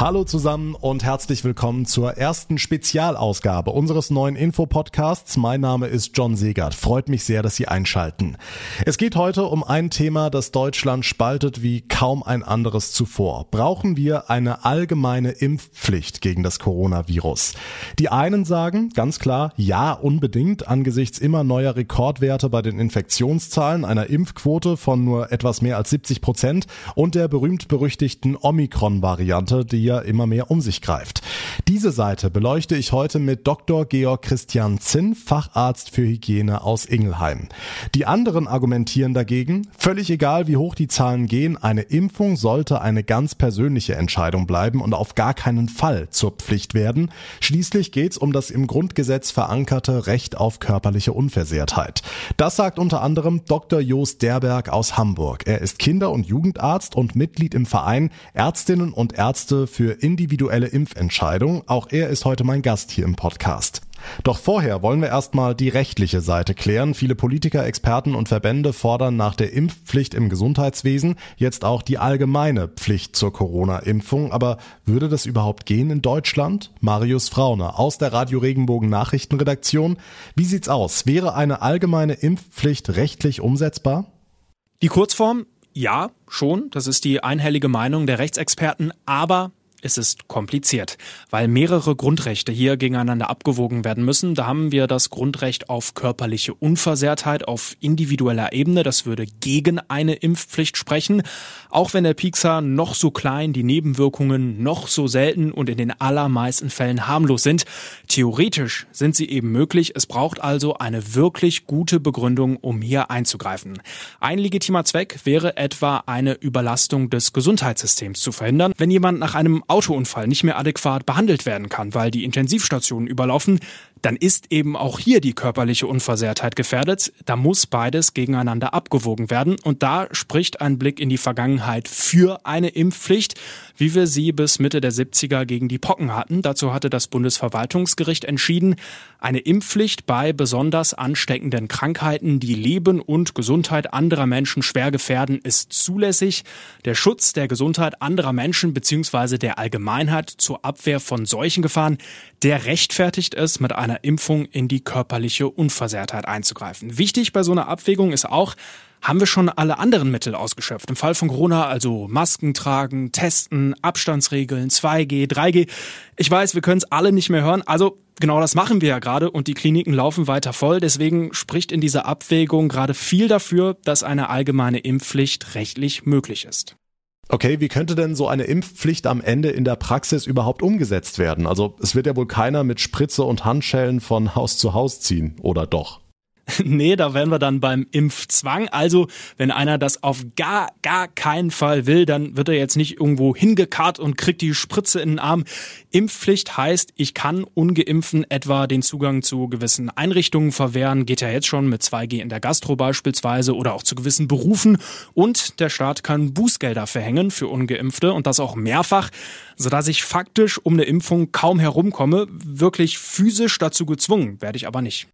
Hallo zusammen und herzlich willkommen zur ersten Spezialausgabe unseres neuen Infopodcasts. Mein Name ist John Segert. Freut mich sehr, dass Sie einschalten. Es geht heute um ein Thema, das Deutschland spaltet wie kaum ein anderes zuvor. Brauchen wir eine allgemeine Impfpflicht gegen das Coronavirus? Die einen sagen ganz klar, ja, unbedingt angesichts immer neuer Rekordwerte bei den Infektionszahlen, einer Impfquote von nur etwas mehr als 70 Prozent und der berühmt-berüchtigten Omikron-Variante, die ja immer mehr um sich greift. Diese Seite beleuchte ich heute mit Dr. Georg Christian Zinn, Facharzt für Hygiene aus Ingelheim. Die anderen argumentieren dagegen, völlig egal wie hoch die Zahlen gehen, eine Impfung sollte eine ganz persönliche Entscheidung bleiben und auf gar keinen Fall zur Pflicht werden. Schließlich geht es um das im Grundgesetz verankerte Recht auf körperliche Unversehrtheit. Das sagt unter anderem Dr. Jost Derberg aus Hamburg. Er ist Kinder- und Jugendarzt und Mitglied im Verein Ärztinnen und Ärzte für individuelle Impfentscheidungen. Auch er ist heute mein Gast hier im Podcast. Doch vorher wollen wir erstmal die rechtliche Seite klären. Viele Politiker, Experten und Verbände fordern nach der Impfpflicht im Gesundheitswesen jetzt auch die allgemeine Pflicht zur Corona-Impfung. Aber würde das überhaupt gehen in Deutschland? Marius Frauner aus der Radio Regenbogen Nachrichtenredaktion. Wie sieht's aus? Wäre eine allgemeine Impfpflicht rechtlich umsetzbar? Die Kurzform ja, schon. Das ist die einhellige Meinung der Rechtsexperten. Aber es ist kompliziert, weil mehrere Grundrechte hier gegeneinander abgewogen werden müssen. Da haben wir das Grundrecht auf körperliche Unversehrtheit auf individueller Ebene. Das würde gegen eine Impfpflicht sprechen. Auch wenn der Piekser noch so klein, die Nebenwirkungen noch so selten und in den allermeisten Fällen harmlos sind. Theoretisch sind sie eben möglich. Es braucht also eine wirklich gute Begründung, um hier einzugreifen. Ein legitimer Zweck wäre etwa eine Überlastung des Gesundheitssystems zu verhindern. Wenn jemand nach einem Autounfall nicht mehr adäquat behandelt werden kann, weil die Intensivstationen überlaufen, dann ist eben auch hier die körperliche Unversehrtheit gefährdet. Da muss beides gegeneinander abgewogen werden. Und da spricht ein Blick in die Vergangenheit für eine Impfpflicht, wie wir sie bis Mitte der 70er gegen die Pocken hatten. Dazu hatte das Bundesverwaltungsgericht entschieden, eine Impfpflicht bei besonders ansteckenden Krankheiten, die Leben und Gesundheit anderer Menschen schwer gefährden, ist zulässig. Der Schutz der Gesundheit anderer Menschen bzw. der Allgemeinheit zur Abwehr von solchen Gefahren, der rechtfertigt es mit einer Impfung in die körperliche Unversehrtheit einzugreifen. Wichtig bei so einer Abwägung ist auch, haben wir schon alle anderen Mittel ausgeschöpft. Im Fall von Corona also Masken tragen, testen, Abstandsregeln, 2G, 3G. Ich weiß, wir können es alle nicht mehr hören. Also genau das machen wir ja gerade und die Kliniken laufen weiter voll. Deswegen spricht in dieser Abwägung gerade viel dafür, dass eine allgemeine Impfpflicht rechtlich möglich ist. Okay, wie könnte denn so eine Impfpflicht am Ende in der Praxis überhaupt umgesetzt werden? Also es wird ja wohl keiner mit Spritze und Handschellen von Haus zu Haus ziehen, oder doch? Nee, da wären wir dann beim Impfzwang. Also, wenn einer das auf gar, gar keinen Fall will, dann wird er jetzt nicht irgendwo hingekarrt und kriegt die Spritze in den Arm. Impfpflicht heißt, ich kann Ungeimpften etwa den Zugang zu gewissen Einrichtungen verwehren. Geht ja jetzt schon mit 2G in der Gastro beispielsweise oder auch zu gewissen Berufen. Und der Staat kann Bußgelder verhängen für Ungeimpfte und das auch mehrfach, sodass ich faktisch um eine Impfung kaum herumkomme. Wirklich physisch dazu gezwungen werde ich aber nicht.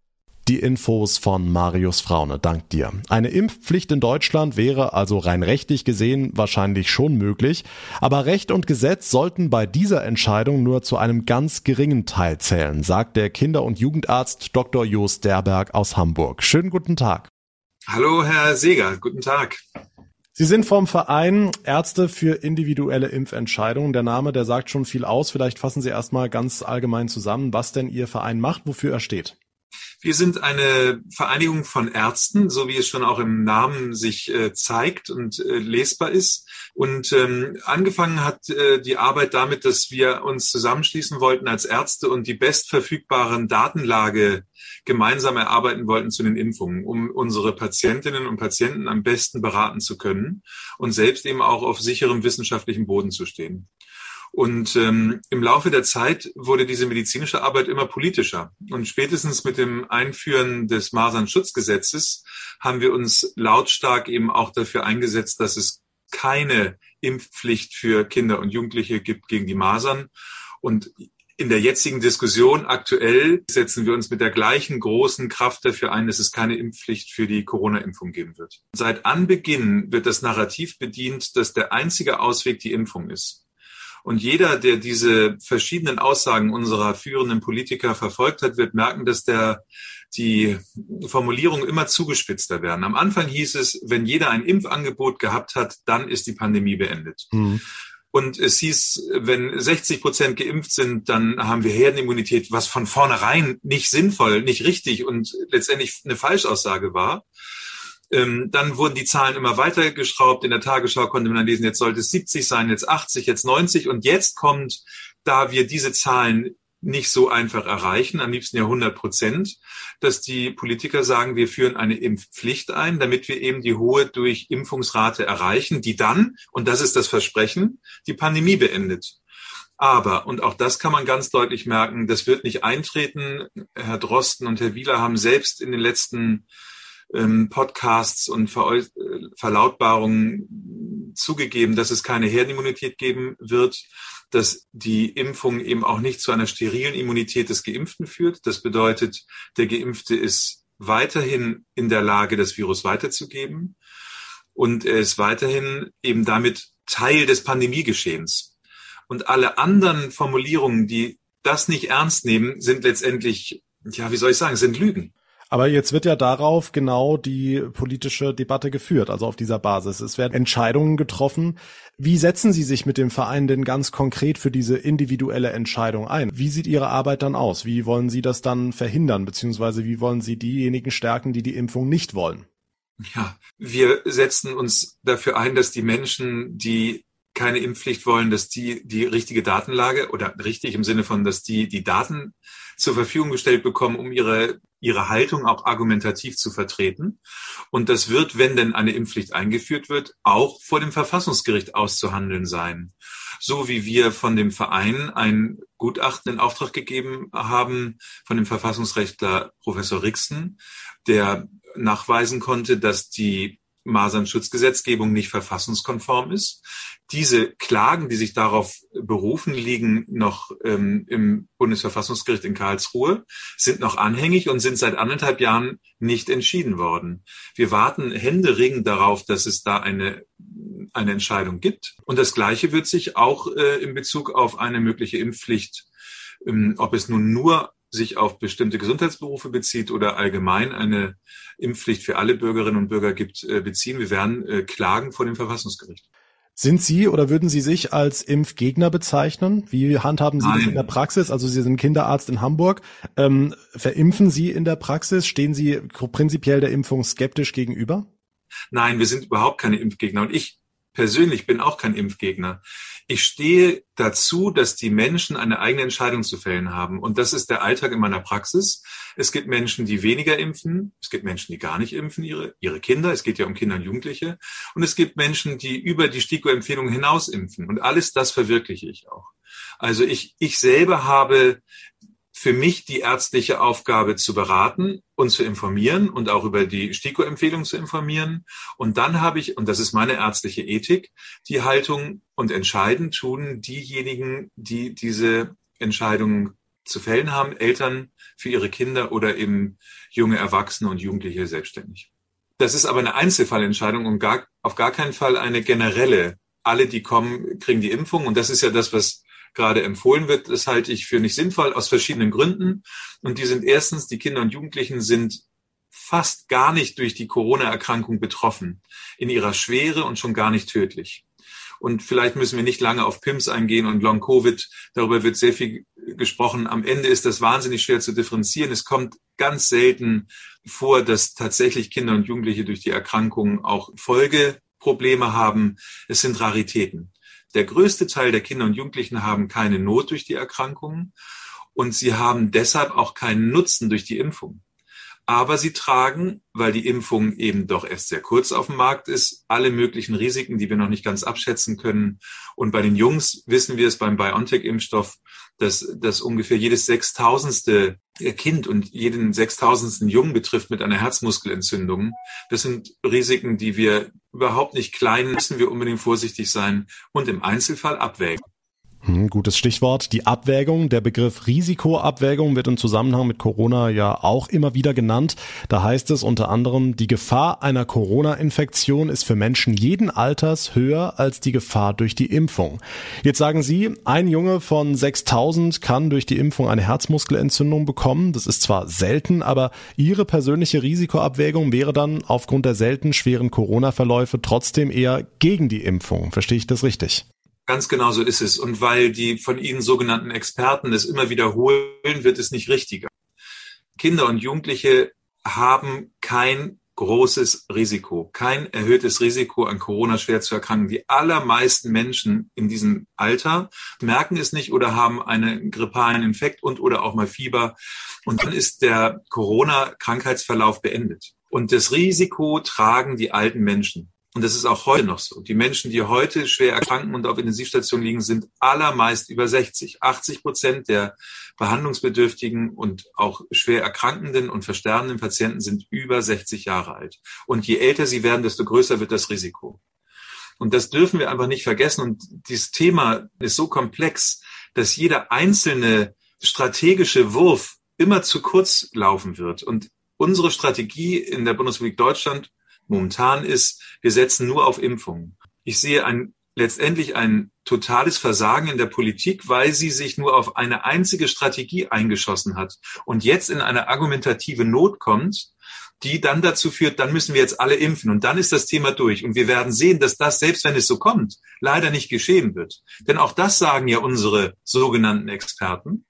Die Infos von Marius Fraune, dank dir. Eine Impfpflicht in Deutschland wäre also rein rechtlich gesehen wahrscheinlich schon möglich, aber Recht und Gesetz sollten bei dieser Entscheidung nur zu einem ganz geringen Teil zählen, sagt der Kinder- und Jugendarzt Dr. Jost Derberg aus Hamburg. Schönen guten Tag. Hallo, Herr Seger, guten Tag. Sie sind vom Verein Ärzte für individuelle Impfentscheidungen. Der Name, der sagt schon viel aus. Vielleicht fassen Sie erstmal ganz allgemein zusammen, was denn Ihr Verein macht, wofür er steht. Wir sind eine Vereinigung von Ärzten, so wie es schon auch im Namen sich äh, zeigt und äh, lesbar ist. Und ähm, angefangen hat äh, die Arbeit damit, dass wir uns zusammenschließen wollten als Ärzte und die bestverfügbaren Datenlage gemeinsam erarbeiten wollten zu den Impfungen, um unsere Patientinnen und Patienten am besten beraten zu können und selbst eben auch auf sicherem wissenschaftlichen Boden zu stehen. Und ähm, im Laufe der Zeit wurde diese medizinische Arbeit immer politischer. Und spätestens mit dem Einführen des Masernschutzgesetzes haben wir uns lautstark eben auch dafür eingesetzt, dass es keine Impfpflicht für Kinder und Jugendliche gibt gegen die Masern. Und in der jetzigen Diskussion aktuell setzen wir uns mit der gleichen großen Kraft dafür ein, dass es keine Impfpflicht für die Corona-Impfung geben wird. Seit Anbeginn wird das Narrativ bedient, dass der einzige Ausweg die Impfung ist. Und jeder, der diese verschiedenen Aussagen unserer führenden Politiker verfolgt hat, wird merken, dass der, die Formulierungen immer zugespitzter werden. Am Anfang hieß es, wenn jeder ein Impfangebot gehabt hat, dann ist die Pandemie beendet. Mhm. Und es hieß, wenn 60 Prozent geimpft sind, dann haben wir Herdenimmunität, was von vornherein nicht sinnvoll, nicht richtig und letztendlich eine Falschaussage war. Ähm, dann wurden die Zahlen immer weiter geschraubt. In der Tagesschau konnte man dann lesen, jetzt sollte es 70 sein, jetzt 80, jetzt 90. Und jetzt kommt, da wir diese Zahlen nicht so einfach erreichen, am liebsten ja 100 Prozent, dass die Politiker sagen, wir führen eine Impfpflicht ein, damit wir eben die hohe Durchimpfungsrate erreichen, die dann, und das ist das Versprechen, die Pandemie beendet. Aber, und auch das kann man ganz deutlich merken, das wird nicht eintreten. Herr Drosten und Herr Wieler haben selbst in den letzten Podcasts und äh, Verlautbarungen zugegeben, dass es keine Herdenimmunität geben wird, dass die Impfung eben auch nicht zu einer sterilen Immunität des Geimpften führt. Das bedeutet, der Geimpfte ist weiterhin in der Lage, das Virus weiterzugeben und er ist weiterhin eben damit Teil des Pandemiegeschehens. Und alle anderen Formulierungen, die das nicht ernst nehmen, sind letztendlich, ja, wie soll ich sagen, sind Lügen. Aber jetzt wird ja darauf genau die politische Debatte geführt, also auf dieser Basis. Es werden Entscheidungen getroffen. Wie setzen Sie sich mit dem Verein denn ganz konkret für diese individuelle Entscheidung ein? Wie sieht Ihre Arbeit dann aus? Wie wollen Sie das dann verhindern, beziehungsweise wie wollen Sie diejenigen stärken, die die Impfung nicht wollen? Ja, wir setzen uns dafür ein, dass die Menschen, die keine Impfpflicht wollen, dass die die richtige Datenlage oder richtig im Sinne von, dass die die Daten zur Verfügung gestellt bekommen, um ihre ihre Haltung auch argumentativ zu vertreten. Und das wird, wenn denn eine Impfpflicht eingeführt wird, auch vor dem Verfassungsgericht auszuhandeln sein. So wie wir von dem Verein ein Gutachten in Auftrag gegeben haben von dem Verfassungsrechtler Professor Rixen, der nachweisen konnte, dass die Masernschutzgesetzgebung nicht verfassungskonform ist. Diese Klagen, die sich darauf berufen, liegen noch ähm, im Bundesverfassungsgericht in Karlsruhe, sind noch anhängig und sind seit anderthalb Jahren nicht entschieden worden. Wir warten händeringend darauf, dass es da eine, eine Entscheidung gibt. Und das Gleiche wird sich auch äh, in Bezug auf eine mögliche Impfpflicht, ähm, ob es nun nur sich auf bestimmte Gesundheitsberufe bezieht oder allgemein eine Impfpflicht für alle Bürgerinnen und Bürger gibt, äh, beziehen. Wir werden äh, klagen vor dem Verfassungsgericht. Sind Sie oder würden Sie sich als Impfgegner bezeichnen? Wie handhaben Sie Nein. das in der Praxis? Also Sie sind Kinderarzt in Hamburg. Ähm, verimpfen Sie in der Praxis? Stehen Sie prinzipiell der Impfung skeptisch gegenüber? Nein, wir sind überhaupt keine Impfgegner. Und ich persönlich bin auch kein Impfgegner. Ich stehe dazu, dass die Menschen eine eigene Entscheidung zu fällen haben. Und das ist der Alltag in meiner Praxis. Es gibt Menschen, die weniger impfen. Es gibt Menschen, die gar nicht impfen, ihre, ihre Kinder. Es geht ja um Kinder und Jugendliche. Und es gibt Menschen, die über die STIKO-Empfehlung hinaus impfen. Und alles das verwirkliche ich auch. Also ich, ich selber habe für mich die ärztliche Aufgabe zu beraten und zu informieren und auch über die STIKO-Empfehlung zu informieren. Und dann habe ich, und das ist meine ärztliche Ethik, die Haltung und entscheiden tun diejenigen, die diese Entscheidungen zu fällen haben, Eltern für ihre Kinder oder eben junge Erwachsene und Jugendliche selbstständig. Das ist aber eine Einzelfallentscheidung und gar, auf gar keinen Fall eine generelle. Alle, die kommen, kriegen die Impfung. Und das ist ja das, was gerade empfohlen wird, das halte ich für nicht sinnvoll aus verschiedenen Gründen. Und die sind erstens, die Kinder und Jugendlichen sind fast gar nicht durch die Corona-Erkrankung betroffen, in ihrer Schwere und schon gar nicht tödlich. Und vielleicht müssen wir nicht lange auf PIMS eingehen und Long-Covid. Darüber wird sehr viel gesprochen. Am Ende ist das wahnsinnig schwer zu differenzieren. Es kommt ganz selten vor, dass tatsächlich Kinder und Jugendliche durch die Erkrankung auch Folgeprobleme haben. Es sind Raritäten. Der größte Teil der Kinder und Jugendlichen haben keine Not durch die Erkrankungen und sie haben deshalb auch keinen Nutzen durch die Impfung. Aber sie tragen, weil die Impfung eben doch erst sehr kurz auf dem Markt ist, alle möglichen Risiken, die wir noch nicht ganz abschätzen können. Und bei den Jungs wissen wir es beim BioNTech-Impfstoff, dass, dass ungefähr jedes sechstausendste Kind und jeden sechstausendsten Jungen betrifft mit einer Herzmuskelentzündung. Das sind Risiken, die wir überhaupt nicht klein müssen wir unbedingt vorsichtig sein und im Einzelfall abwägen. Hm, gutes Stichwort. Die Abwägung. Der Begriff Risikoabwägung wird im Zusammenhang mit Corona ja auch immer wieder genannt. Da heißt es unter anderem, die Gefahr einer Corona-Infektion ist für Menschen jeden Alters höher als die Gefahr durch die Impfung. Jetzt sagen Sie, ein Junge von 6000 kann durch die Impfung eine Herzmuskelentzündung bekommen. Das ist zwar selten, aber Ihre persönliche Risikoabwägung wäre dann aufgrund der selten schweren Corona-Verläufe trotzdem eher gegen die Impfung. Verstehe ich das richtig? Ganz genau so ist es. Und weil die von Ihnen sogenannten Experten es immer wiederholen, wird es nicht richtiger. Kinder und Jugendliche haben kein großes Risiko, kein erhöhtes Risiko an Corona schwer zu erkranken. Die allermeisten Menschen in diesem Alter merken es nicht oder haben einen grippalen Infekt und oder auch mal Fieber. Und dann ist der Corona-Krankheitsverlauf beendet. Und das Risiko tragen die alten Menschen. Und das ist auch heute noch so. Die Menschen, die heute schwer erkranken und auf Intensivstationen liegen, sind allermeist über 60. 80 Prozent der behandlungsbedürftigen und auch schwer erkrankenden und versterbenden Patienten sind über 60 Jahre alt. Und je älter sie werden, desto größer wird das Risiko. Und das dürfen wir einfach nicht vergessen. Und dieses Thema ist so komplex, dass jeder einzelne strategische Wurf immer zu kurz laufen wird. Und unsere Strategie in der Bundesrepublik Deutschland momentan ist, wir setzen nur auf Impfungen. Ich sehe ein, letztendlich ein totales Versagen in der Politik, weil sie sich nur auf eine einzige Strategie eingeschossen hat und jetzt in eine argumentative Not kommt, die dann dazu führt, dann müssen wir jetzt alle impfen und dann ist das Thema durch. Und wir werden sehen, dass das, selbst wenn es so kommt, leider nicht geschehen wird. Denn auch das sagen ja unsere sogenannten Experten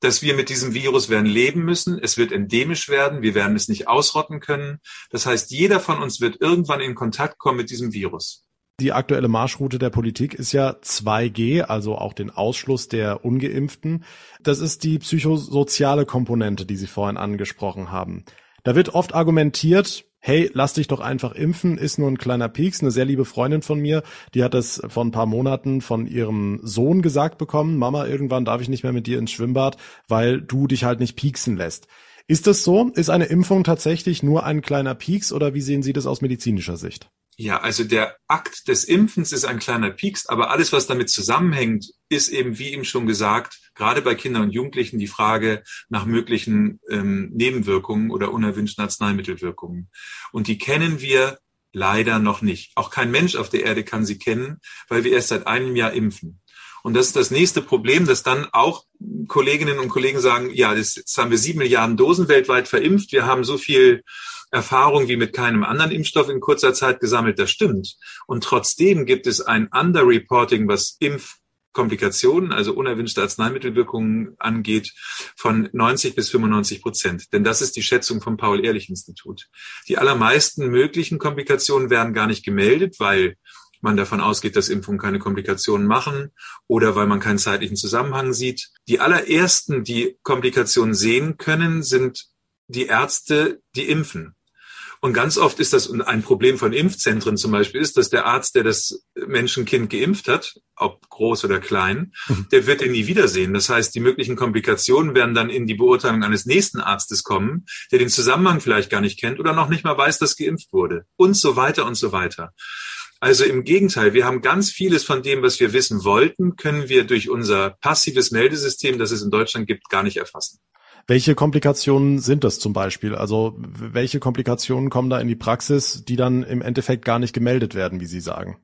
dass wir mit diesem Virus werden leben müssen. Es wird endemisch werden. Wir werden es nicht ausrotten können. Das heißt, jeder von uns wird irgendwann in Kontakt kommen mit diesem Virus. Die aktuelle Marschroute der Politik ist ja 2G, also auch den Ausschluss der Ungeimpften. Das ist die psychosoziale Komponente, die Sie vorhin angesprochen haben. Da wird oft argumentiert, hey, lass dich doch einfach impfen, ist nur ein kleiner Pieks. Eine sehr liebe Freundin von mir, die hat das vor ein paar Monaten von ihrem Sohn gesagt bekommen, Mama, irgendwann darf ich nicht mehr mit dir ins Schwimmbad, weil du dich halt nicht pieksen lässt. Ist das so? Ist eine Impfung tatsächlich nur ein kleiner Pieks oder wie sehen Sie das aus medizinischer Sicht? Ja, also der Akt des Impfens ist ein kleiner Pieks, aber alles, was damit zusammenhängt, ist eben, wie eben schon gesagt, gerade bei Kindern und Jugendlichen die Frage nach möglichen ähm, Nebenwirkungen oder unerwünschten Arzneimittelwirkungen. Und die kennen wir leider noch nicht. Auch kein Mensch auf der Erde kann sie kennen, weil wir erst seit einem Jahr impfen. Und das ist das nächste Problem, dass dann auch Kolleginnen und Kollegen sagen, ja, jetzt haben wir sieben Milliarden Dosen weltweit verimpft, wir haben so viel Erfahrung wie mit keinem anderen Impfstoff in kurzer Zeit gesammelt, das stimmt. Und trotzdem gibt es ein Underreporting, was Impfkomplikationen, also unerwünschte Arzneimittelwirkungen angeht, von 90 bis 95 Prozent. Denn das ist die Schätzung vom Paul-Ehrlich-Institut. Die allermeisten möglichen Komplikationen werden gar nicht gemeldet, weil man davon ausgeht, dass Impfungen keine Komplikationen machen oder weil man keinen zeitlichen Zusammenhang sieht. Die allerersten, die Komplikationen sehen können, sind die Ärzte, die impfen. Und ganz oft ist das ein Problem von Impfzentren zum Beispiel ist, dass der Arzt, der das Menschenkind geimpft hat, ob groß oder klein, mhm. der wird ihn nie wiedersehen. Das heißt, die möglichen Komplikationen werden dann in die Beurteilung eines nächsten Arztes kommen, der den Zusammenhang vielleicht gar nicht kennt oder noch nicht mal weiß, dass geimpft wurde und so weiter und so weiter. Also im Gegenteil, wir haben ganz vieles von dem, was wir wissen wollten, können wir durch unser passives Meldesystem, das es in Deutschland gibt, gar nicht erfassen. Welche Komplikationen sind das zum Beispiel? Also welche Komplikationen kommen da in die Praxis, die dann im Endeffekt gar nicht gemeldet werden, wie Sie sagen?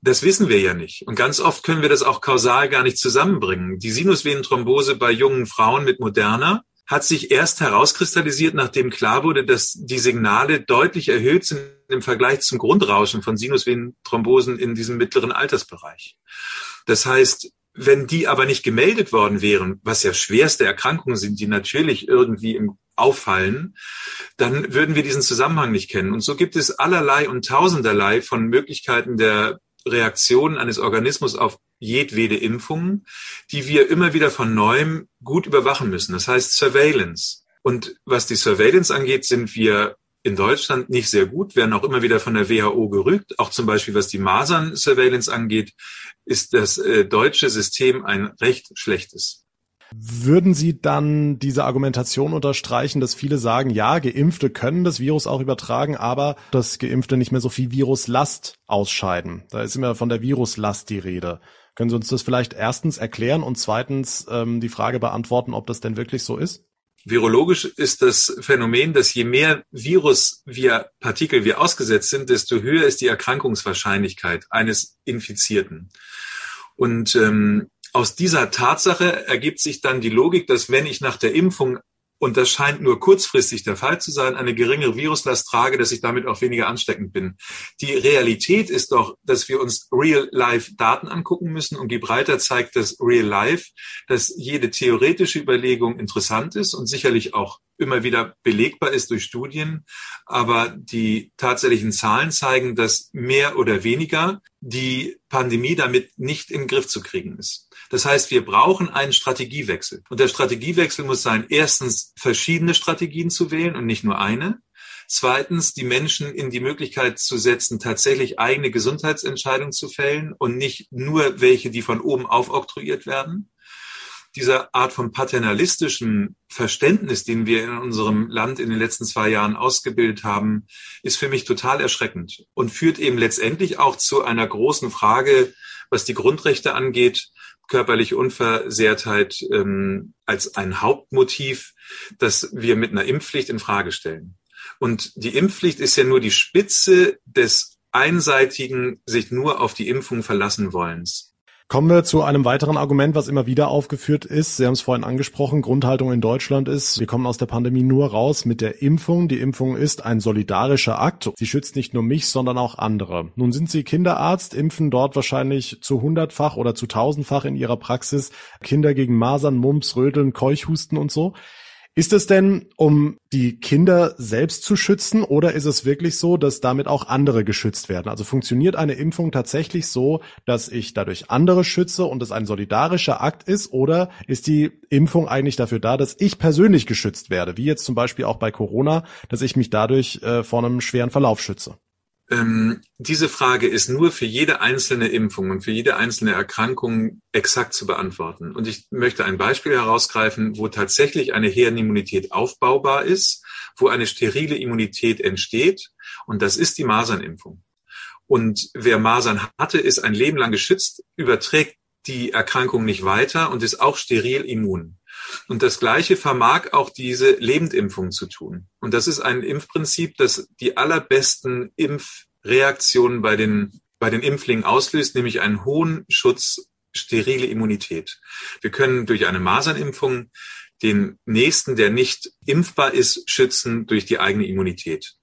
Das wissen wir ja nicht. Und ganz oft können wir das auch kausal gar nicht zusammenbringen. Die Sinusvenenthrombose bei jungen Frauen mit Moderna hat sich erst herauskristallisiert, nachdem klar wurde, dass die Signale deutlich erhöht sind im Vergleich zum Grundrauschen von Sinusvenenthrombosen in diesem mittleren Altersbereich. Das heißt, wenn die aber nicht gemeldet worden wären, was ja schwerste Erkrankungen sind, die natürlich irgendwie im auffallen, dann würden wir diesen Zusammenhang nicht kennen. Und so gibt es allerlei und tausenderlei von Möglichkeiten der Reaktion eines Organismus auf jedwede Impfungen, die wir immer wieder von neuem gut überwachen müssen. Das heißt Surveillance. Und was die Surveillance angeht, sind wir in Deutschland nicht sehr gut, werden auch immer wieder von der WHO gerügt. Auch zum Beispiel was die Masern-Surveillance angeht, ist das äh, deutsche System ein recht schlechtes. Würden Sie dann diese Argumentation unterstreichen, dass viele sagen, ja, Geimpfte können das Virus auch übertragen, aber dass Geimpfte nicht mehr so viel Viruslast ausscheiden? Da ist immer von der Viruslast die Rede. Können Sie uns das vielleicht erstens erklären und zweitens ähm, die Frage beantworten, ob das denn wirklich so ist? Virologisch ist das Phänomen, dass je mehr Virus wir Partikel wir ausgesetzt sind, desto höher ist die Erkrankungswahrscheinlichkeit eines Infizierten. Und ähm, aus dieser Tatsache ergibt sich dann die Logik, dass wenn ich nach der Impfung und das scheint nur kurzfristig der Fall zu sein, eine geringere Viruslast trage, dass ich damit auch weniger ansteckend bin. Die Realität ist doch, dass wir uns Real-Life-Daten angucken müssen und Gibraltar zeigt das Real-Life, dass jede theoretische Überlegung interessant ist und sicherlich auch immer wieder belegbar ist durch Studien. Aber die tatsächlichen Zahlen zeigen, dass mehr oder weniger die Pandemie damit nicht im Griff zu kriegen ist. Das heißt, wir brauchen einen Strategiewechsel. Und der Strategiewechsel muss sein, erstens verschiedene Strategien zu wählen und nicht nur eine. Zweitens, die Menschen in die Möglichkeit zu setzen, tatsächlich eigene Gesundheitsentscheidungen zu fällen und nicht nur welche, die von oben aufoktroyiert werden. Diese Art von paternalistischen Verständnis, den wir in unserem Land in den letzten zwei Jahren ausgebildet haben, ist für mich total erschreckend und führt eben letztendlich auch zu einer großen Frage, was die Grundrechte angeht körperliche Unversehrtheit ähm, als ein Hauptmotiv, das wir mit einer Impfpflicht in Frage stellen. Und die Impfpflicht ist ja nur die Spitze des einseitigen, sich nur auf die Impfung verlassen wollens. Kommen wir zu einem weiteren Argument, was immer wieder aufgeführt ist. Sie haben es vorhin angesprochen, Grundhaltung in Deutschland ist, wir kommen aus der Pandemie nur raus mit der Impfung. Die Impfung ist ein solidarischer Akt. Sie schützt nicht nur mich, sondern auch andere. Nun sind Sie Kinderarzt, impfen dort wahrscheinlich zu hundertfach oder zu tausendfach in Ihrer Praxis Kinder gegen Masern, Mumps, Röteln, Keuchhusten und so. Ist es denn, um die Kinder selbst zu schützen oder ist es wirklich so, dass damit auch andere geschützt werden? Also funktioniert eine Impfung tatsächlich so, dass ich dadurch andere schütze und es ein solidarischer Akt ist oder ist die Impfung eigentlich dafür da, dass ich persönlich geschützt werde, wie jetzt zum Beispiel auch bei Corona, dass ich mich dadurch äh, vor einem schweren Verlauf schütze? Ähm, diese Frage ist nur für jede einzelne Impfung und für jede einzelne Erkrankung exakt zu beantworten. Und ich möchte ein Beispiel herausgreifen, wo tatsächlich eine Herdenimmunität aufbaubar ist, wo eine sterile Immunität entsteht. Und das ist die Masernimpfung. Und wer Masern hatte, ist ein Leben lang geschützt, überträgt die Erkrankung nicht weiter und ist auch steril immun. Und das Gleiche vermag auch diese Lebendimpfung zu tun. Und das ist ein Impfprinzip, das die allerbesten Impfreaktionen bei den, bei den Impflingen auslöst, nämlich einen hohen Schutz, sterile Immunität. Wir können durch eine Masernimpfung den Nächsten, der nicht impfbar ist, schützen durch die eigene Immunität.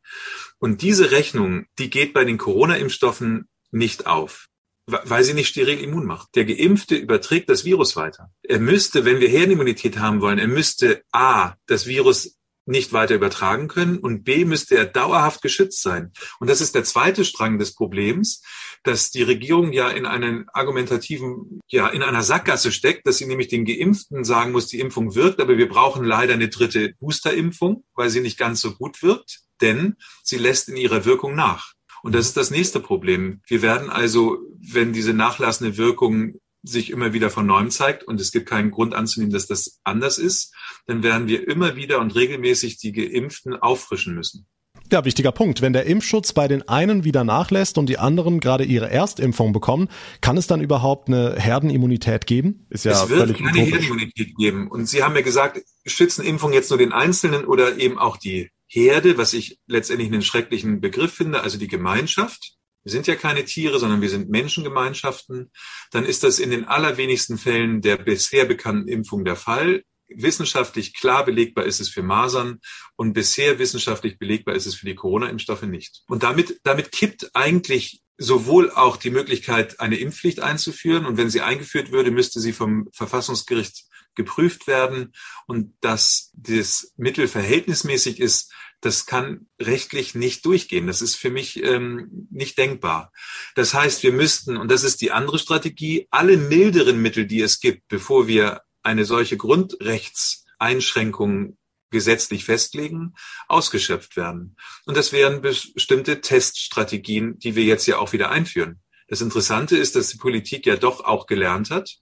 Und diese Rechnung, die geht bei den Corona-Impfstoffen nicht auf weil sie nicht steril immun macht. Der Geimpfte überträgt das Virus weiter. Er müsste, wenn wir Herdenimmunität haben wollen, er müsste A, das Virus nicht weiter übertragen können und B müsste er dauerhaft geschützt sein. Und das ist der zweite Strang des Problems, dass die Regierung ja in einen argumentativen, ja, in einer Sackgasse steckt, dass sie nämlich den Geimpften sagen muss, die Impfung wirkt, aber wir brauchen leider eine dritte Boosterimpfung, weil sie nicht ganz so gut wirkt, denn sie lässt in ihrer Wirkung nach. Und das ist das nächste Problem. Wir werden also, wenn diese nachlassende Wirkung sich immer wieder von neuem zeigt und es gibt keinen Grund anzunehmen, dass das anders ist, dann werden wir immer wieder und regelmäßig die Geimpften auffrischen müssen. Ja, wichtiger Punkt. Wenn der Impfschutz bei den einen wieder nachlässt und die anderen gerade ihre Erstimpfung bekommen, kann es dann überhaupt eine Herdenimmunität geben? Ist ja es wird völlig keine Herdenimmunität geben. Und Sie haben ja gesagt, schützen Impfungen jetzt nur den Einzelnen oder eben auch die Herde, was ich letztendlich einen schrecklichen Begriff finde, also die Gemeinschaft. Wir sind ja keine Tiere, sondern wir sind Menschengemeinschaften. Dann ist das in den allerwenigsten Fällen der bisher bekannten Impfung der Fall. Wissenschaftlich klar belegbar ist es für Masern und bisher wissenschaftlich belegbar ist es für die Corona-Impfstoffe nicht. Und damit, damit kippt eigentlich sowohl auch die Möglichkeit, eine Impfpflicht einzuführen. Und wenn sie eingeführt würde, müsste sie vom Verfassungsgericht geprüft werden. Und dass das Mittel verhältnismäßig ist, das kann rechtlich nicht durchgehen. Das ist für mich ähm, nicht denkbar. Das heißt, wir müssten, und das ist die andere Strategie, alle milderen Mittel, die es gibt, bevor wir eine solche Grundrechtseinschränkung gesetzlich festlegen, ausgeschöpft werden. Und das wären bestimmte Teststrategien, die wir jetzt ja auch wieder einführen. Das Interessante ist, dass die Politik ja doch auch gelernt hat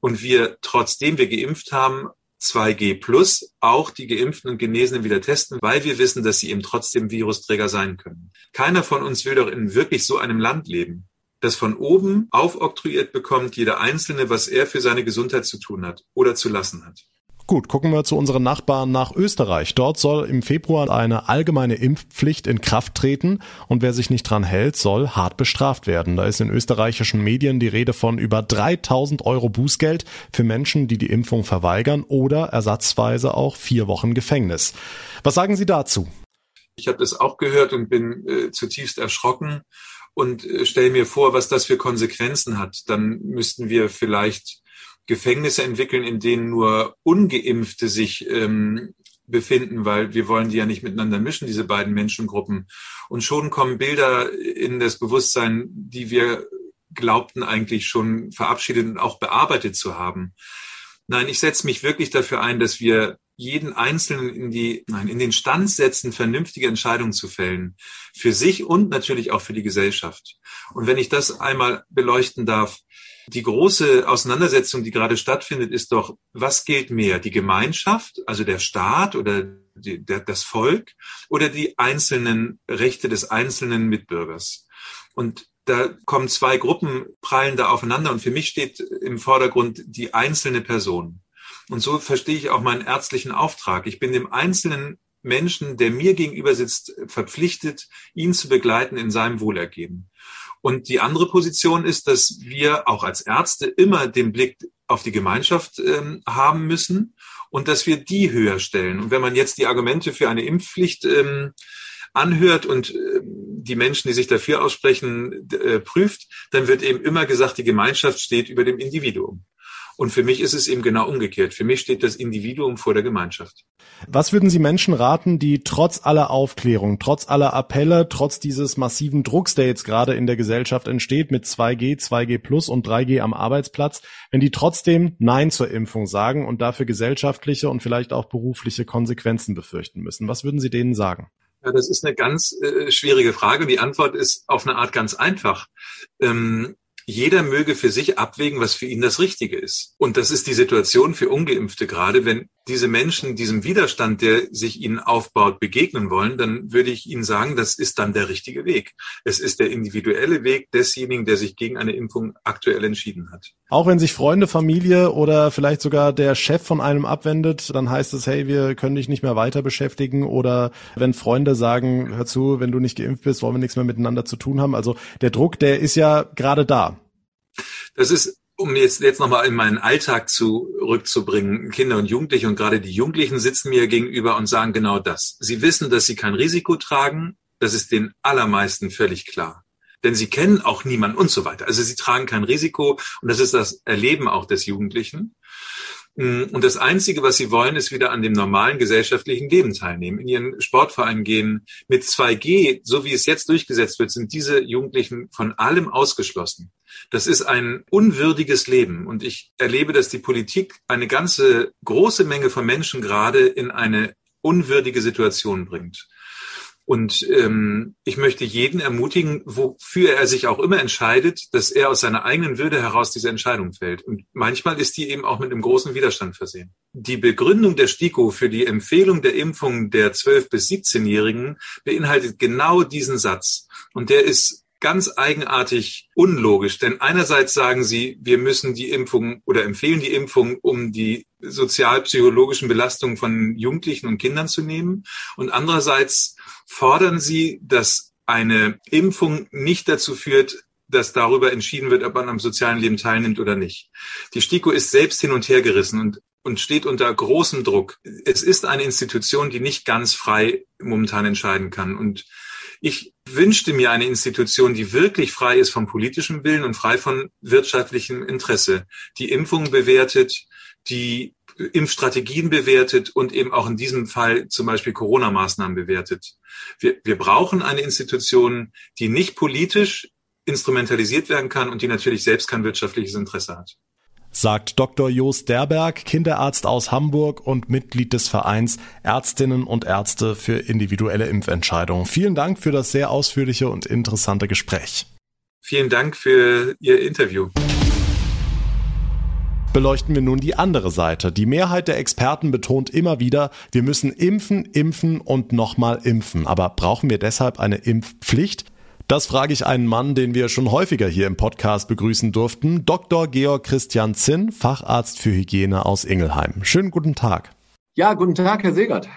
und wir, trotzdem wir geimpft haben, 2G plus auch die Geimpften und Genesenen wieder testen, weil wir wissen, dass sie eben trotzdem Virusträger sein können. Keiner von uns will doch in wirklich so einem Land leben. dass von oben aufoktroyiert bekommt jeder Einzelne, was er für seine Gesundheit zu tun hat oder zu lassen hat. Gut, gucken wir zu unseren Nachbarn nach Österreich. Dort soll im Februar eine allgemeine Impfpflicht in Kraft treten und wer sich nicht dran hält, soll hart bestraft werden. Da ist in österreichischen Medien die Rede von über 3000 Euro Bußgeld für Menschen, die die Impfung verweigern oder ersatzweise auch vier Wochen Gefängnis. Was sagen Sie dazu? Ich habe das auch gehört und bin äh, zutiefst erschrocken und äh, stelle mir vor, was das für Konsequenzen hat. Dann müssten wir vielleicht Gefängnisse entwickeln, in denen nur ungeimpfte sich ähm, befinden, weil wir wollen die ja nicht miteinander mischen, diese beiden Menschengruppen. Und schon kommen Bilder in das Bewusstsein, die wir glaubten eigentlich schon verabschiedet und auch bearbeitet zu haben. Nein, ich setze mich wirklich dafür ein, dass wir jeden Einzelnen in die, nein, in den Stand setzen, vernünftige Entscheidungen zu fällen. Für sich und natürlich auch für die Gesellschaft. Und wenn ich das einmal beleuchten darf, die große Auseinandersetzung, die gerade stattfindet, ist doch, was gilt mehr? Die Gemeinschaft, also der Staat oder die, der, das Volk oder die einzelnen Rechte des einzelnen Mitbürgers? Und da kommen zwei Gruppen, prallen da aufeinander und für mich steht im Vordergrund die einzelne Person. Und so verstehe ich auch meinen ärztlichen Auftrag. Ich bin dem einzelnen Menschen, der mir gegenüber sitzt, verpflichtet, ihn zu begleiten in seinem Wohlergehen. Und die andere Position ist, dass wir auch als Ärzte immer den Blick auf die Gemeinschaft ähm, haben müssen und dass wir die höher stellen. Und wenn man jetzt die Argumente für eine Impfpflicht ähm, anhört und äh, die Menschen, die sich dafür aussprechen, äh, prüft, dann wird eben immer gesagt, die Gemeinschaft steht über dem Individuum. Und für mich ist es eben genau umgekehrt. Für mich steht das Individuum vor der Gemeinschaft. Was würden Sie Menschen raten, die trotz aller Aufklärung, trotz aller Appelle, trotz dieses massiven Drucks, der jetzt gerade in der Gesellschaft entsteht mit 2G, 2G plus und 3G am Arbeitsplatz, wenn die trotzdem Nein zur Impfung sagen und dafür gesellschaftliche und vielleicht auch berufliche Konsequenzen befürchten müssen? Was würden Sie denen sagen? Ja, das ist eine ganz äh, schwierige Frage. Die Antwort ist auf eine Art ganz einfach. Ähm, jeder möge für sich abwägen, was für ihn das Richtige ist. Und das ist die Situation für ungeimpfte gerade. Wenn diese Menschen diesem Widerstand, der sich ihnen aufbaut, begegnen wollen, dann würde ich ihnen sagen, das ist dann der richtige Weg. Es ist der individuelle Weg desjenigen, der sich gegen eine Impfung aktuell entschieden hat. Auch wenn sich Freunde, Familie oder vielleicht sogar der Chef von einem abwendet, dann heißt es, hey, wir können dich nicht mehr weiter beschäftigen. Oder wenn Freunde sagen, hör zu, wenn du nicht geimpft bist, wollen wir nichts mehr miteinander zu tun haben. Also der Druck, der ist ja gerade da. Das ist um jetzt, jetzt nochmal in meinen Alltag zurückzubringen, Kinder und Jugendliche und gerade die Jugendlichen sitzen mir gegenüber und sagen genau das. Sie wissen, dass sie kein Risiko tragen. Das ist den allermeisten völlig klar. Denn sie kennen auch niemanden und so weiter. Also sie tragen kein Risiko und das ist das Erleben auch des Jugendlichen. Mm, und das Einzige, was sie wollen, ist wieder an dem normalen gesellschaftlichen Leben teilnehmen, in ihren Sportverein gehen. Mit 2G, so wie es jetzt durchgesetzt wird, sind diese Jugendlichen von allem ausgeschlossen. Das ist ein unwürdiges Leben. Und ich erlebe, dass die Politik eine ganze große Menge von Menschen gerade in eine unwürdige Situation bringt. Und ähm, ich möchte jeden ermutigen, wofür er sich auch immer entscheidet, dass er aus seiner eigenen Würde heraus diese Entscheidung fällt. Und manchmal ist die eben auch mit einem großen Widerstand versehen. Die Begründung der STIKO für die Empfehlung der Impfung der 12- bis 17-Jährigen beinhaltet genau diesen Satz. Und der ist ganz eigenartig unlogisch. Denn einerseits sagen sie, wir müssen die Impfung oder empfehlen die Impfung, um die sozialpsychologischen Belastungen von Jugendlichen und Kindern zu nehmen. Und andererseits fordern sie, dass eine Impfung nicht dazu führt, dass darüber entschieden wird, ob man am sozialen Leben teilnimmt oder nicht. Die STIKO ist selbst hin und her gerissen und, und steht unter großem Druck. Es ist eine Institution, die nicht ganz frei momentan entscheiden kann. Und ich wünschte mir eine Institution, die wirklich frei ist vom politischen Willen und frei von wirtschaftlichem Interesse, die Impfungen bewertet, die Impfstrategien bewertet und eben auch in diesem Fall zum Beispiel Corona-Maßnahmen bewertet. Wir, wir brauchen eine Institution, die nicht politisch instrumentalisiert werden kann und die natürlich selbst kein wirtschaftliches Interesse hat sagt Dr. Jost Derberg, Kinderarzt aus Hamburg und Mitglied des Vereins Ärztinnen und Ärzte für individuelle Impfentscheidungen. Vielen Dank für das sehr ausführliche und interessante Gespräch. Vielen Dank für Ihr Interview. Beleuchten wir nun die andere Seite. Die Mehrheit der Experten betont immer wieder, wir müssen impfen, impfen und nochmal impfen. Aber brauchen wir deshalb eine Impfpflicht? Das frage ich einen Mann, den wir schon häufiger hier im Podcast begrüßen durften, Dr. Georg Christian Zinn, Facharzt für Hygiene aus Ingelheim. Schönen guten Tag. Ja, guten Tag, Herr Segert.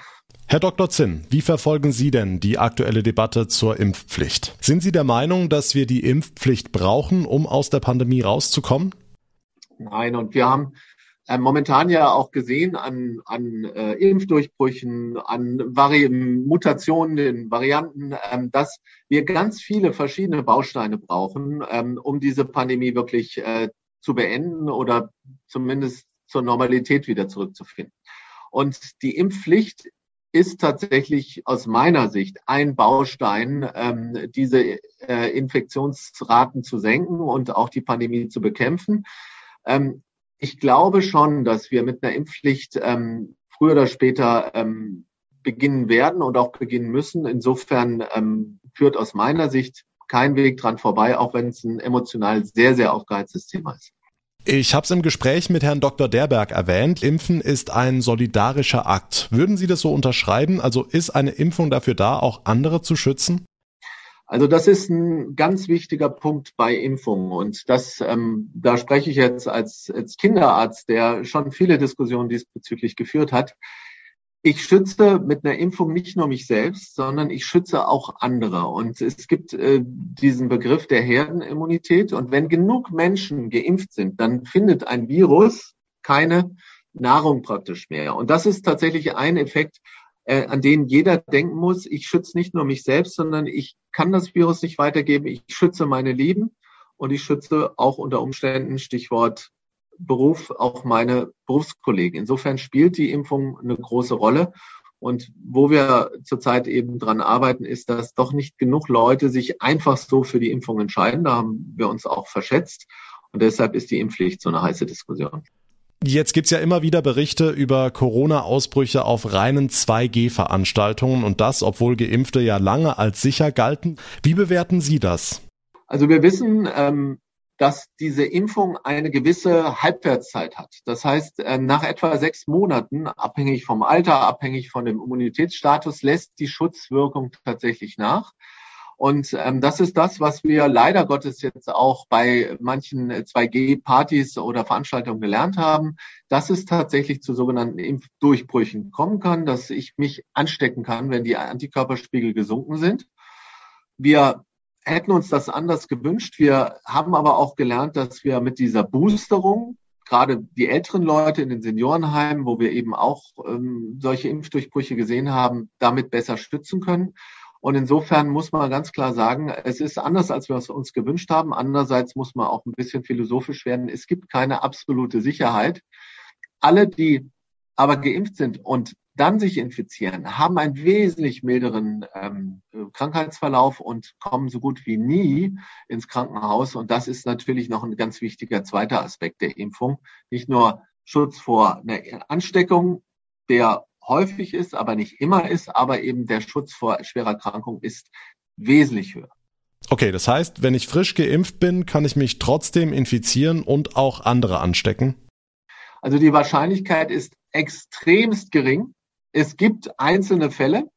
Herr Dr. Zinn, wie verfolgen Sie denn die aktuelle Debatte zur Impfpflicht? Sind Sie der Meinung, dass wir die Impfpflicht brauchen, um aus der Pandemie rauszukommen? Nein, und wir haben äh, momentan ja auch gesehen an, an äh, Impfdurchbrüchen, an Vari Mutationen, den Varianten, ähm, dass wir ganz viele verschiedene Bausteine brauchen, ähm, um diese Pandemie wirklich äh, zu beenden oder zumindest zur Normalität wieder zurückzufinden. Und die Impfpflicht ist tatsächlich aus meiner Sicht ein Baustein, ähm, diese äh, Infektionsraten zu senken und auch die Pandemie zu bekämpfen. Ähm, ich glaube schon, dass wir mit einer Impfpflicht ähm, früher oder später ähm, beginnen werden und auch beginnen müssen. Insofern ähm, führt aus meiner Sicht kein Weg dran vorbei, auch wenn es ein emotional sehr, sehr aufgeheiztes Thema ist. Ich habe es im Gespräch mit Herrn Dr. Derberg erwähnt. Impfen ist ein solidarischer Akt. Würden Sie das so unterschreiben? Also ist eine Impfung dafür da, auch andere zu schützen? Also das ist ein ganz wichtiger Punkt bei Impfungen und das, ähm, da spreche ich jetzt als, als Kinderarzt, der schon viele Diskussionen diesbezüglich geführt hat. Ich schütze mit einer Impfung nicht nur mich selbst, sondern ich schütze auch andere. Und es gibt äh, diesen Begriff der Herdenimmunität. Und wenn genug Menschen geimpft sind, dann findet ein Virus keine Nahrung praktisch mehr. Und das ist tatsächlich ein Effekt, an den jeder denken muss. Ich schütze nicht nur mich selbst, sondern ich kann das Virus nicht weitergeben. Ich schütze meine Lieben und ich schütze auch unter Umständen, Stichwort Beruf, auch meine Berufskollegen. Insofern spielt die Impfung eine große Rolle. Und wo wir zurzeit eben dran arbeiten, ist, dass doch nicht genug Leute sich einfach so für die Impfung entscheiden. Da haben wir uns auch verschätzt. Und deshalb ist die Impfpflicht so eine heiße Diskussion. Jetzt gibt's ja immer wieder Berichte über Corona-Ausbrüche auf reinen 2G-Veranstaltungen und das, obwohl Geimpfte ja lange als sicher galten. Wie bewerten Sie das? Also wir wissen, ähm, dass diese Impfung eine gewisse Halbwertszeit hat. Das heißt, äh, nach etwa sechs Monaten, abhängig vom Alter, abhängig von dem Immunitätsstatus, lässt die Schutzwirkung tatsächlich nach. Und ähm, das ist das, was wir leider Gottes jetzt auch bei manchen 2G-Partys oder Veranstaltungen gelernt haben, dass es tatsächlich zu sogenannten Impfdurchbrüchen kommen kann, dass ich mich anstecken kann, wenn die Antikörperspiegel gesunken sind. Wir hätten uns das anders gewünscht. Wir haben aber auch gelernt, dass wir mit dieser Boosterung gerade die älteren Leute in den Seniorenheimen, wo wir eben auch ähm, solche Impfdurchbrüche gesehen haben, damit besser stützen können. Und insofern muss man ganz klar sagen, es ist anders, als wir es uns gewünscht haben. Andererseits muss man auch ein bisschen philosophisch werden. Es gibt keine absolute Sicherheit. Alle, die aber geimpft sind und dann sich infizieren, haben einen wesentlich milderen ähm, Krankheitsverlauf und kommen so gut wie nie ins Krankenhaus. Und das ist natürlich noch ein ganz wichtiger zweiter Aspekt der Impfung. Nicht nur Schutz vor einer Ansteckung, der häufig ist, aber nicht immer ist, aber eben der Schutz vor schwerer Erkrankung ist wesentlich höher. Okay, das heißt, wenn ich frisch geimpft bin, kann ich mich trotzdem infizieren und auch andere anstecken? Also die Wahrscheinlichkeit ist extremst gering. Es gibt einzelne Fälle.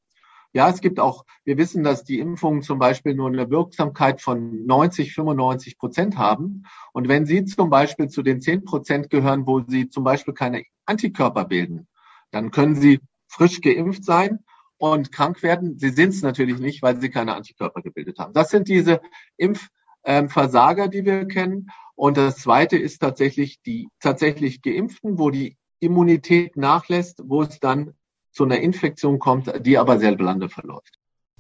Ja, es gibt auch, wir wissen, dass die Impfungen zum Beispiel nur eine Wirksamkeit von 90, 95 Prozent haben. Und wenn Sie zum Beispiel zu den 10 Prozent gehören, wo Sie zum Beispiel keine Antikörper bilden, dann können Sie frisch geimpft sein und krank werden. Sie sind es natürlich nicht, weil Sie keine Antikörper gebildet haben. Das sind diese Impfversager, die wir kennen. Und das Zweite ist tatsächlich die tatsächlich Geimpften, wo die Immunität nachlässt, wo es dann zu einer Infektion kommt, die aber sehr blande verläuft.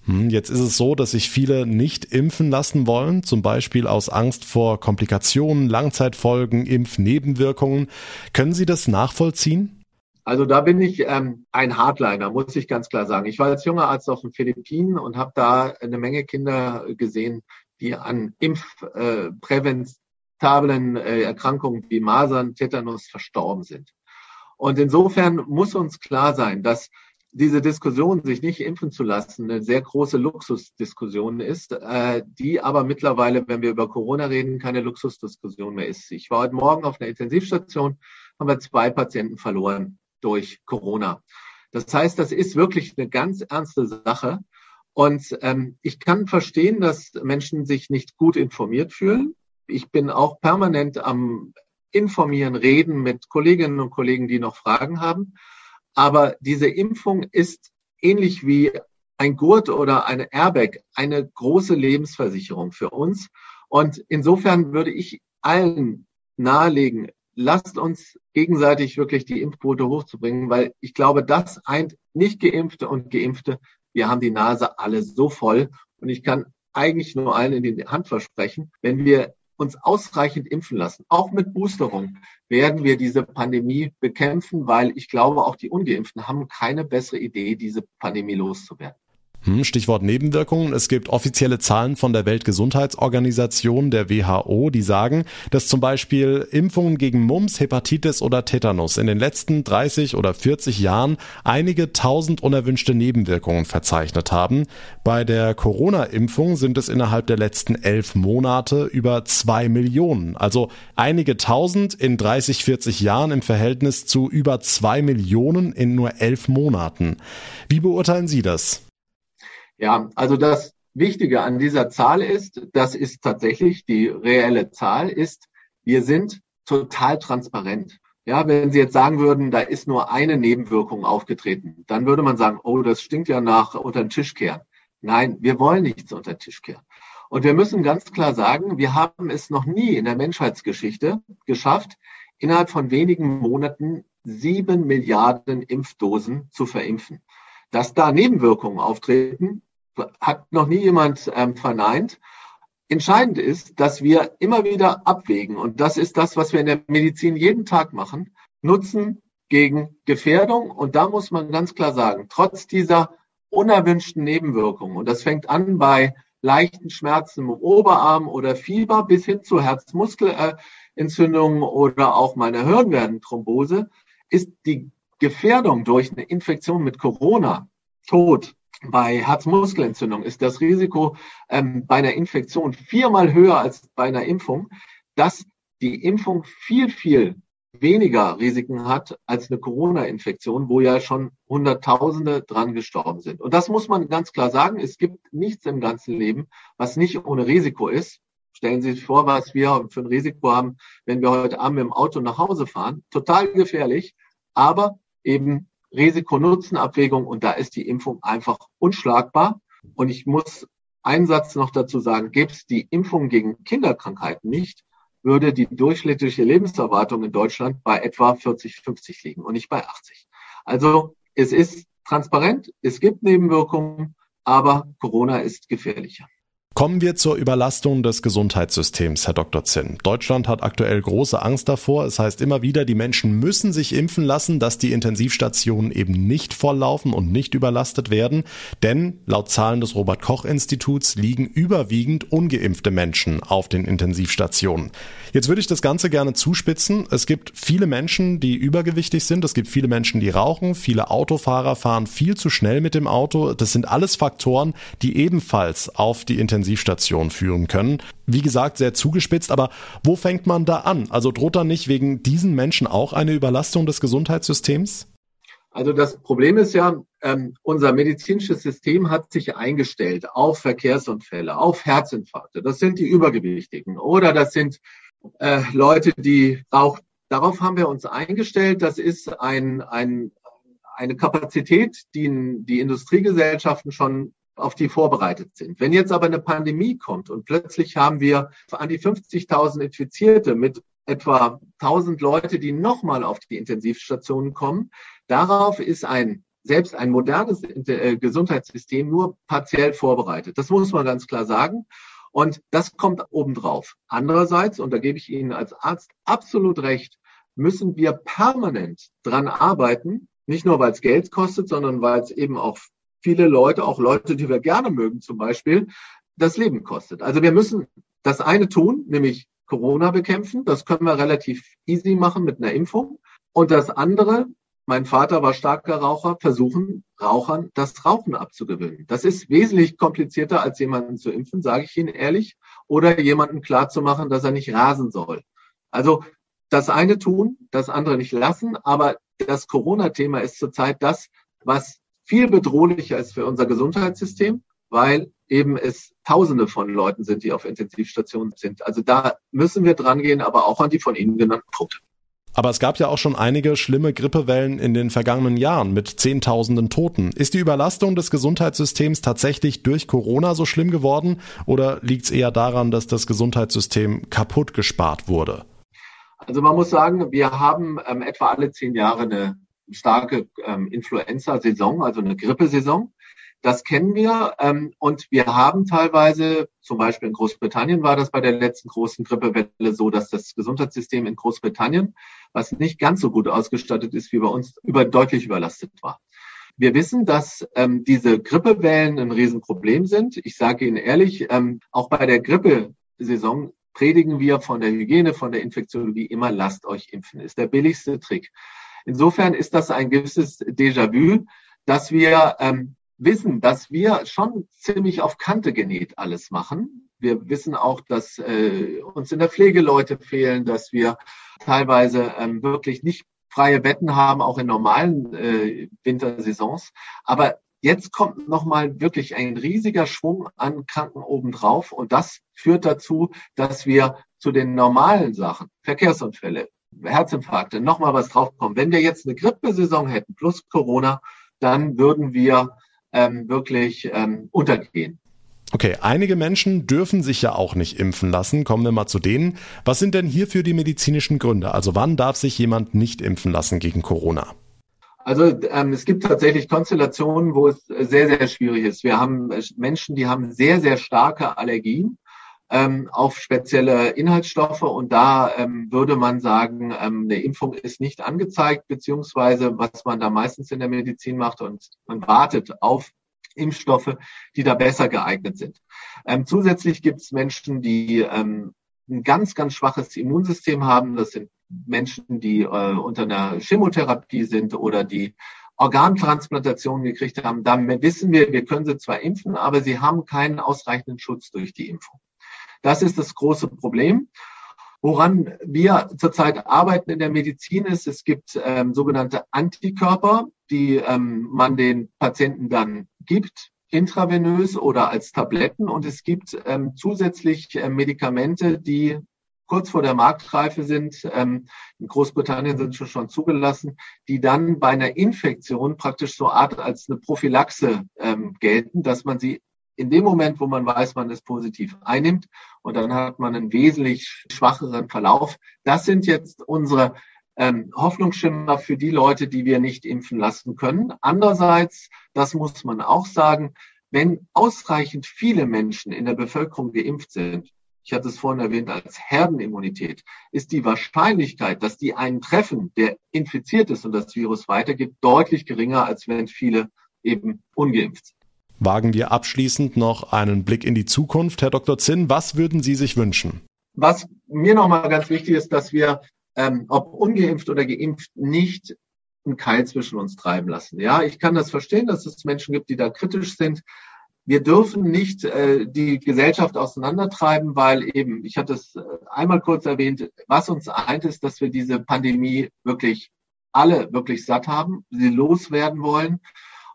Hm, jetzt ist es so, dass sich viele nicht impfen lassen wollen, zum Beispiel aus Angst vor Komplikationen, Langzeitfolgen, Impfnebenwirkungen. Können Sie das nachvollziehen? Also da bin ich ähm, ein Hardliner, muss ich ganz klar sagen. Ich war als junger Arzt auf den Philippinen und habe da eine Menge Kinder gesehen, die an impfpräventablen äh, Erkrankungen wie Masern, Tetanus verstorben sind. Und insofern muss uns klar sein, dass diese Diskussion, sich nicht impfen zu lassen, eine sehr große Luxusdiskussion ist, äh, die aber mittlerweile, wenn wir über Corona reden, keine Luxusdiskussion mehr ist. Ich war heute Morgen auf einer Intensivstation, haben wir zwei Patienten verloren durch Corona. Das heißt, das ist wirklich eine ganz ernste Sache. Und ähm, ich kann verstehen, dass Menschen sich nicht gut informiert fühlen. Ich bin auch permanent am Informieren, Reden mit Kolleginnen und Kollegen, die noch Fragen haben. Aber diese Impfung ist ähnlich wie ein Gurt oder eine Airbag eine große Lebensversicherung für uns. Und insofern würde ich allen nahelegen, lasst uns gegenseitig wirklich die Impfquote hochzubringen, weil ich glaube, das eint nicht Geimpfte und Geimpfte. Wir haben die Nase alle so voll und ich kann eigentlich nur allen in die Hand versprechen, wenn wir uns ausreichend impfen lassen, auch mit Boosterung, werden wir diese Pandemie bekämpfen, weil ich glaube, auch die Ungeimpften haben keine bessere Idee, diese Pandemie loszuwerden. Hm, Stichwort Nebenwirkungen. Es gibt offizielle Zahlen von der Weltgesundheitsorganisation, der WHO, die sagen, dass zum Beispiel Impfungen gegen Mumps, Hepatitis oder Tetanus in den letzten 30 oder 40 Jahren einige tausend unerwünschte Nebenwirkungen verzeichnet haben. Bei der Corona-Impfung sind es innerhalb der letzten elf Monate über zwei Millionen. Also einige tausend in 30, 40 Jahren im Verhältnis zu über zwei Millionen in nur elf Monaten. Wie beurteilen Sie das? Ja, also das Wichtige an dieser Zahl ist, das ist tatsächlich die reelle Zahl, ist, wir sind total transparent. Ja, wenn Sie jetzt sagen würden, da ist nur eine Nebenwirkung aufgetreten, dann würde man sagen, oh, das stinkt ja nach unter den Tisch kehren. Nein, wir wollen nichts unter den Tisch kehren. Und wir müssen ganz klar sagen, wir haben es noch nie in der Menschheitsgeschichte geschafft, innerhalb von wenigen Monaten sieben Milliarden Impfdosen zu verimpfen. Dass da Nebenwirkungen auftreten, hat noch nie jemand ähm, verneint. Entscheidend ist, dass wir immer wieder abwägen. Und das ist das, was wir in der Medizin jeden Tag machen. Nutzen gegen Gefährdung. Und da muss man ganz klar sagen, trotz dieser unerwünschten Nebenwirkungen, und das fängt an bei leichten Schmerzen im Oberarm oder Fieber bis hin zu Herzmuskelentzündungen oder auch meiner Hirnwerdenthrombose, ist die Gefährdung durch eine Infektion mit Corona, Tod, bei Herzmuskelentzündung ist das Risiko ähm, bei einer Infektion viermal höher als bei einer Impfung, dass die Impfung viel, viel weniger Risiken hat als eine Corona-Infektion, wo ja schon Hunderttausende dran gestorben sind. Und das muss man ganz klar sagen. Es gibt nichts im ganzen Leben, was nicht ohne Risiko ist. Stellen Sie sich vor, was wir für ein Risiko haben, wenn wir heute Abend mit dem Auto nach Hause fahren. Total gefährlich, aber eben Risiko-Nutzen-Abwägung und da ist die Impfung einfach unschlagbar. Und ich muss einen Satz noch dazu sagen, gäbe es die Impfung gegen Kinderkrankheiten nicht, würde die durchschnittliche Lebenserwartung in Deutschland bei etwa 40, 50 liegen und nicht bei 80. Also es ist transparent, es gibt Nebenwirkungen, aber Corona ist gefährlicher. Kommen wir zur Überlastung des Gesundheitssystems, Herr Dr. Zinn. Deutschland hat aktuell große Angst davor. Es heißt immer wieder, die Menschen müssen sich impfen lassen, dass die Intensivstationen eben nicht volllaufen und nicht überlastet werden. Denn laut Zahlen des Robert Koch Instituts liegen überwiegend ungeimpfte Menschen auf den Intensivstationen. Jetzt würde ich das Ganze gerne zuspitzen. Es gibt viele Menschen, die übergewichtig sind. Es gibt viele Menschen, die rauchen. Viele Autofahrer fahren viel zu schnell mit dem Auto. Das sind alles Faktoren, die ebenfalls auf die Intensivstationen Intensivstation führen können. Wie gesagt, sehr zugespitzt, aber wo fängt man da an? Also droht da nicht wegen diesen Menschen auch eine Überlastung des Gesundheitssystems? Also das Problem ist ja, ähm, unser medizinisches System hat sich eingestellt auf Verkehrsunfälle, auf Herzinfarkte. Das sind die Übergewichtigen oder das sind äh, Leute, die auch darauf haben wir uns eingestellt. Das ist ein, ein, eine Kapazität, die die Industriegesellschaften schon auf die vorbereitet sind. Wenn jetzt aber eine Pandemie kommt und plötzlich haben wir an die 50.000 Infizierte mit etwa 1000 Leute, die nochmal auf die Intensivstationen kommen, darauf ist ein selbst ein modernes äh, Gesundheitssystem nur partiell vorbereitet. Das muss man ganz klar sagen. Und das kommt obendrauf. Andererseits, und da gebe ich Ihnen als Arzt absolut recht, müssen wir permanent dran arbeiten, nicht nur weil es Geld kostet, sondern weil es eben auch viele Leute, auch Leute, die wir gerne mögen zum Beispiel, das Leben kostet. Also wir müssen das eine tun, nämlich Corona bekämpfen. Das können wir relativ easy machen mit einer Impfung. Und das andere, mein Vater war starker Raucher, versuchen Rauchern das Rauchen abzugewöhnen. Das ist wesentlich komplizierter, als jemanden zu impfen, sage ich Ihnen ehrlich, oder jemanden klarzumachen, dass er nicht rasen soll. Also das eine tun, das andere nicht lassen, aber das Corona-Thema ist zurzeit das, was viel bedrohlicher ist für unser Gesundheitssystem, weil eben es Tausende von Leuten sind, die auf Intensivstationen sind. Also da müssen wir dran gehen, aber auch an die von Ihnen genannten Punkte. Aber es gab ja auch schon einige schlimme Grippewellen in den vergangenen Jahren mit Zehntausenden Toten. Ist die Überlastung des Gesundheitssystems tatsächlich durch Corona so schlimm geworden oder liegt es eher daran, dass das Gesundheitssystem kaputt gespart wurde? Also man muss sagen, wir haben ähm, etwa alle zehn Jahre eine starke ähm, Influenza-Saison, also eine Grippesaison. Das kennen wir ähm, und wir haben teilweise, zum Beispiel in Großbritannien war das bei der letzten großen Grippewelle so, dass das Gesundheitssystem in Großbritannien, was nicht ganz so gut ausgestattet ist wie bei uns, über, deutlich überlastet war. Wir wissen, dass ähm, diese Grippewellen ein Riesenproblem sind. Ich sage Ihnen ehrlich, ähm, auch bei der Grippesaison predigen wir von der Hygiene, von der Infektiologie immer, lasst euch impfen. Ist der billigste Trick. Insofern ist das ein gewisses Déjà-vu, dass wir ähm, wissen, dass wir schon ziemlich auf Kante genäht alles machen. Wir wissen auch, dass äh, uns in der Pflege Leute fehlen, dass wir teilweise ähm, wirklich nicht freie Betten haben, auch in normalen äh, Wintersaisons. Aber jetzt kommt nochmal wirklich ein riesiger Schwung an Kranken obendrauf und das führt dazu, dass wir zu den normalen Sachen, Verkehrsunfälle, Herzinfarkte, nochmal was draufkommen. Wenn wir jetzt eine Grippesaison hätten plus Corona, dann würden wir ähm, wirklich ähm, untergehen. Okay, einige Menschen dürfen sich ja auch nicht impfen lassen. Kommen wir mal zu denen. Was sind denn hierfür die medizinischen Gründe? Also wann darf sich jemand nicht impfen lassen gegen Corona? Also ähm, es gibt tatsächlich Konstellationen, wo es sehr, sehr schwierig ist. Wir haben Menschen, die haben sehr, sehr starke Allergien ähm, auf spezielle Inhaltsstoffe und da ähm, würde man sagen, ähm, eine Impfung ist nicht angezeigt, beziehungsweise was man da meistens in der Medizin macht und man wartet auf Impfstoffe, die da besser geeignet sind. Ähm, zusätzlich gibt es Menschen, die ähm, ein ganz, ganz schwaches Immunsystem haben. Das sind Menschen, die äh, unter einer Chemotherapie sind oder die Organtransplantationen gekriegt haben. Da wissen wir, wir können sie zwar impfen, aber sie haben keinen ausreichenden Schutz durch die Impfung. Das ist das große Problem. Woran wir zurzeit arbeiten in der Medizin ist, es gibt ähm, sogenannte Antikörper, die ähm, man den Patienten dann gibt, intravenös oder als Tabletten. Und es gibt ähm, zusätzlich äh, Medikamente, die kurz vor der Marktreife sind. Ähm, in Großbritannien sind sie schon zugelassen, die dann bei einer Infektion praktisch so Art als eine Prophylaxe ähm, gelten, dass man sie in dem Moment, wo man weiß, man ist positiv einnimmt und dann hat man einen wesentlich schwacheren Verlauf. Das sind jetzt unsere ähm, Hoffnungsschimmer für die Leute, die wir nicht impfen lassen können. Andererseits, das muss man auch sagen, wenn ausreichend viele Menschen in der Bevölkerung geimpft sind, ich hatte es vorhin erwähnt als Herdenimmunität, ist die Wahrscheinlichkeit, dass die einen treffen, der infiziert ist und das Virus weitergibt, deutlich geringer, als wenn viele eben ungeimpft sind. Wagen wir abschließend noch einen Blick in die Zukunft. Herr Dr. Zinn, was würden Sie sich wünschen? Was mir nochmal ganz wichtig ist, dass wir, ähm, ob ungeimpft oder geimpft, nicht einen Keil zwischen uns treiben lassen. Ja, ich kann das verstehen, dass es Menschen gibt, die da kritisch sind. Wir dürfen nicht äh, die Gesellschaft auseinandertreiben, weil eben, ich hatte es äh, einmal kurz erwähnt, was uns eint ist, dass wir diese Pandemie wirklich alle wirklich satt haben, sie loswerden wollen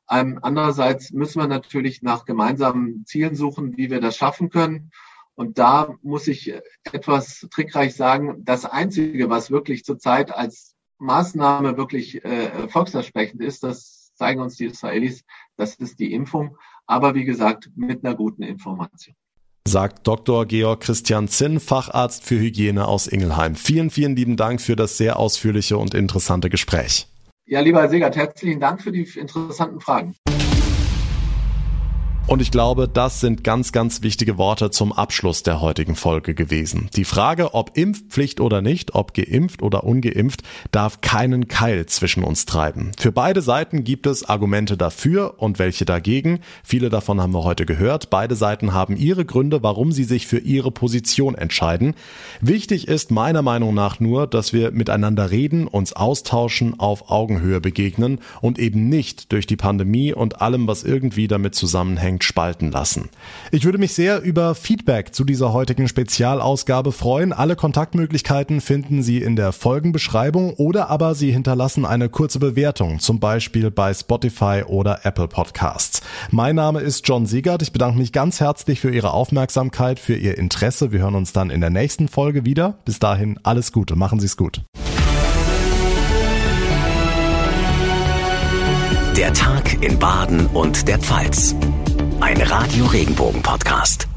ähm, andererseits müssen wir natürlich nach gemeinsamen Zielen suchen, wie wir das schaffen können. Und da muss ich etwas trickreich sagen, das Einzige, was wirklich zurzeit als Maßnahme wirklich äh, erfolgsversprechend ist, das zeigen uns die Israelis, das ist die Impfung, aber wie gesagt, mit einer guten Information. Sagt Dr. Georg Christian Zinn, Facharzt für Hygiene aus Ingelheim. Vielen, vielen lieben Dank für das sehr ausführliche und interessante Gespräch. Ja, lieber Herr Segert, herzlichen Dank für die interessanten Fragen. Und ich glaube, das sind ganz, ganz wichtige Worte zum Abschluss der heutigen Folge gewesen. Die Frage, ob Impfpflicht oder nicht, ob geimpft oder ungeimpft, darf keinen Keil zwischen uns treiben. Für beide Seiten gibt es Argumente dafür und welche dagegen. Viele davon haben wir heute gehört. Beide Seiten haben ihre Gründe, warum sie sich für ihre Position entscheiden. Wichtig ist meiner Meinung nach nur, dass wir miteinander reden, uns austauschen, auf Augenhöhe begegnen und eben nicht durch die Pandemie und allem, was irgendwie damit zusammenhängt, unbedingt spalten lassen. Ich würde mich sehr über Feedback zu dieser heutigen Spezialausgabe freuen. Alle Kontaktmöglichkeiten finden Sie in der Folgenbeschreibung oder aber Sie hinterlassen eine kurze Bewertung, zum Beispiel bei Spotify oder Apple Podcasts. Mein Name ist John Siegert. Ich bedanke mich ganz herzlich für Ihre Aufmerksamkeit, für Ihr Interesse. Wir hören uns dann in der nächsten Folge wieder. Bis dahin alles Gute. Machen Sie es gut. Der Tag in Baden und der Pfalz. Ein Radio Regenbogen Podcast.